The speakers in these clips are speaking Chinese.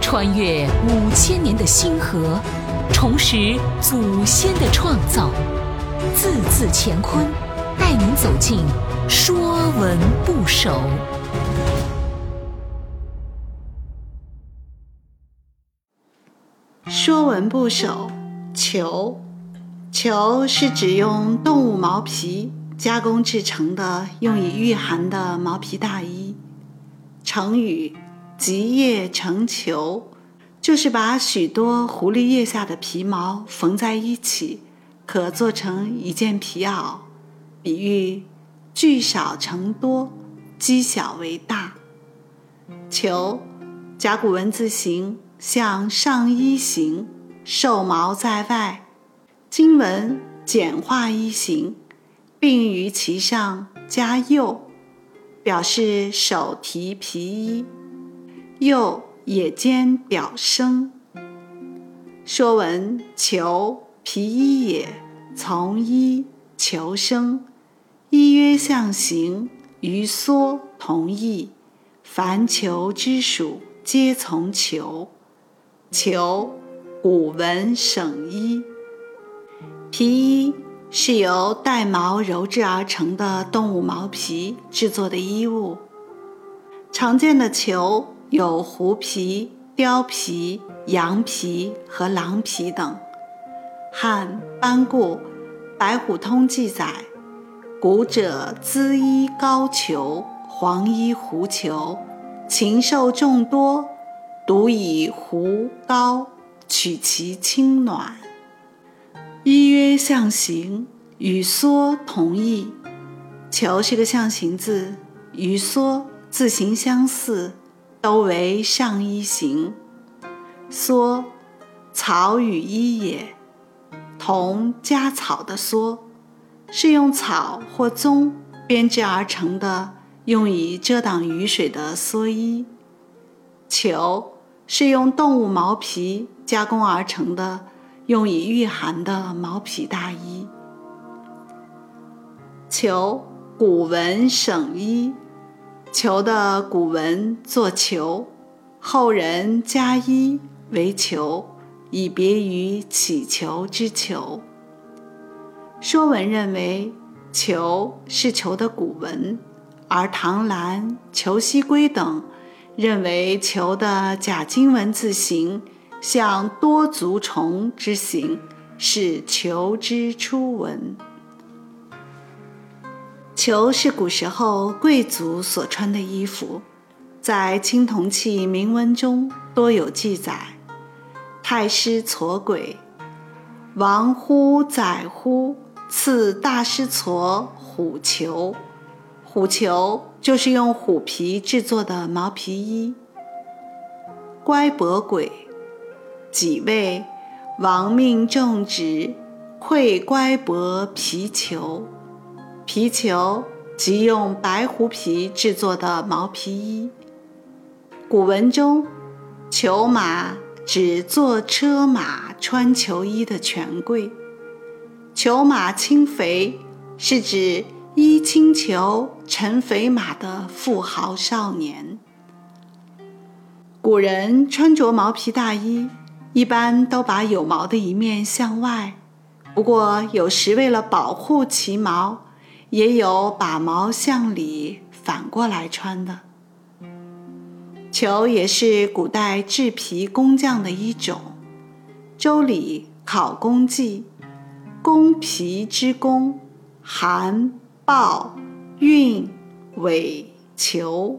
穿越五千年的星河，重拾祖先的创造，字字乾坤，带您走进《说文不首》。《说文不首》裘，裘是指用动物毛皮加工制成的，用以御寒的毛皮大衣。成语“集腋成裘”，就是把许多狐狸腋下的皮毛缝在一起，可做成一件皮袄，比喻聚少成多，积小为大。裘，甲骨文字形。像上衣形，兽毛在外；经文简化衣形，并于其上加右，表示手提皮衣。右也兼表生。说文：裘，皮衣也，从衣，裘生。衣曰象形，于缩同义。凡裘之属，皆从裘。裘，古文省衣。皮衣是由带毛鞣制而成的动物毛皮制作的衣物。常见的裘有狐皮、貂皮、羊皮和狼皮等。汉班固《白虎通》记载：“古者缁衣高裘，黄衣狐裘，禽兽众多。”独以狐膏取其轻暖。衣曰象形，与缩同义。裘是个象形字，与缩字形相似，都为上衣形。蓑，草与衣也，同家草的蓑，是用草或棕编织而成的，用以遮挡雨水的蓑衣。裘。是用动物毛皮加工而成的，用以御寒的毛皮大衣。裘，古文省衣，求的古文作求，后人加一为求，以别于乞求之求。说文认为求是求的古文，而唐兰、裘西归等。认为求的甲金文字形像多足虫之形，是求之初文。裘是古时候贵族所穿的衣服，在青铜器铭文中多有记载。太师痤鬼，王乎宰乎，赐大师痤虎裘。虎裘就是用虎皮制作的毛皮衣。乖伯鬼，己谓王命种植，馈乖伯皮裘。皮裘即用白狐皮制作的毛皮衣。古文中，裘马指坐车马穿裘衣的权贵。裘马轻肥，是指。衣轻裘乘肥马的富豪少年。古人穿着毛皮大衣，一般都把有毛的一面向外，不过有时为了保护其毛，也有把毛向里反过来穿的。裘也是古代制皮工匠的一种。《周礼·考工记》：“工皮之工，寒。”豹、运、尾、裘。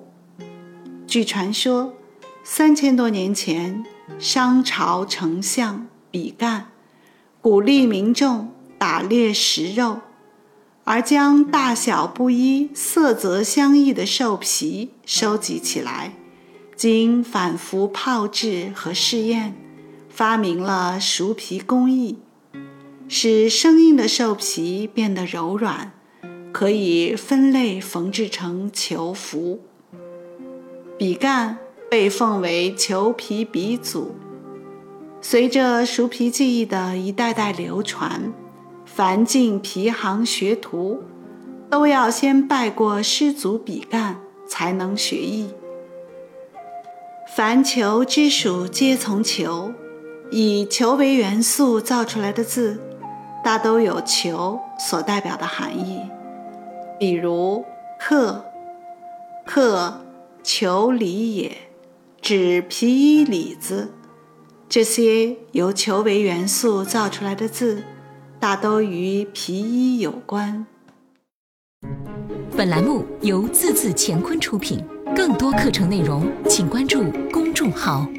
据传说，三千多年前，商朝丞相比干鼓励民众打猎食肉，而将大小不一、色泽相异的兽皮收集起来，经反复泡制和试验，发明了熟皮工艺，使生硬的兽皮变得柔软。可以分类缝制成裘服。比干被奉为裘皮鼻祖。随着熟皮技艺的一代代流传，凡进皮行学徒，都要先拜过师祖比干，才能学艺。凡求之属皆从求，以求为元素造出来的字，大都有求所代表的含义。比如“克”，“克”求里也，指皮衣里子。这些由求为元素造出来的字，大都与皮衣有关。本栏目由字字乾坤出品。更多课程内容，请关注公众号。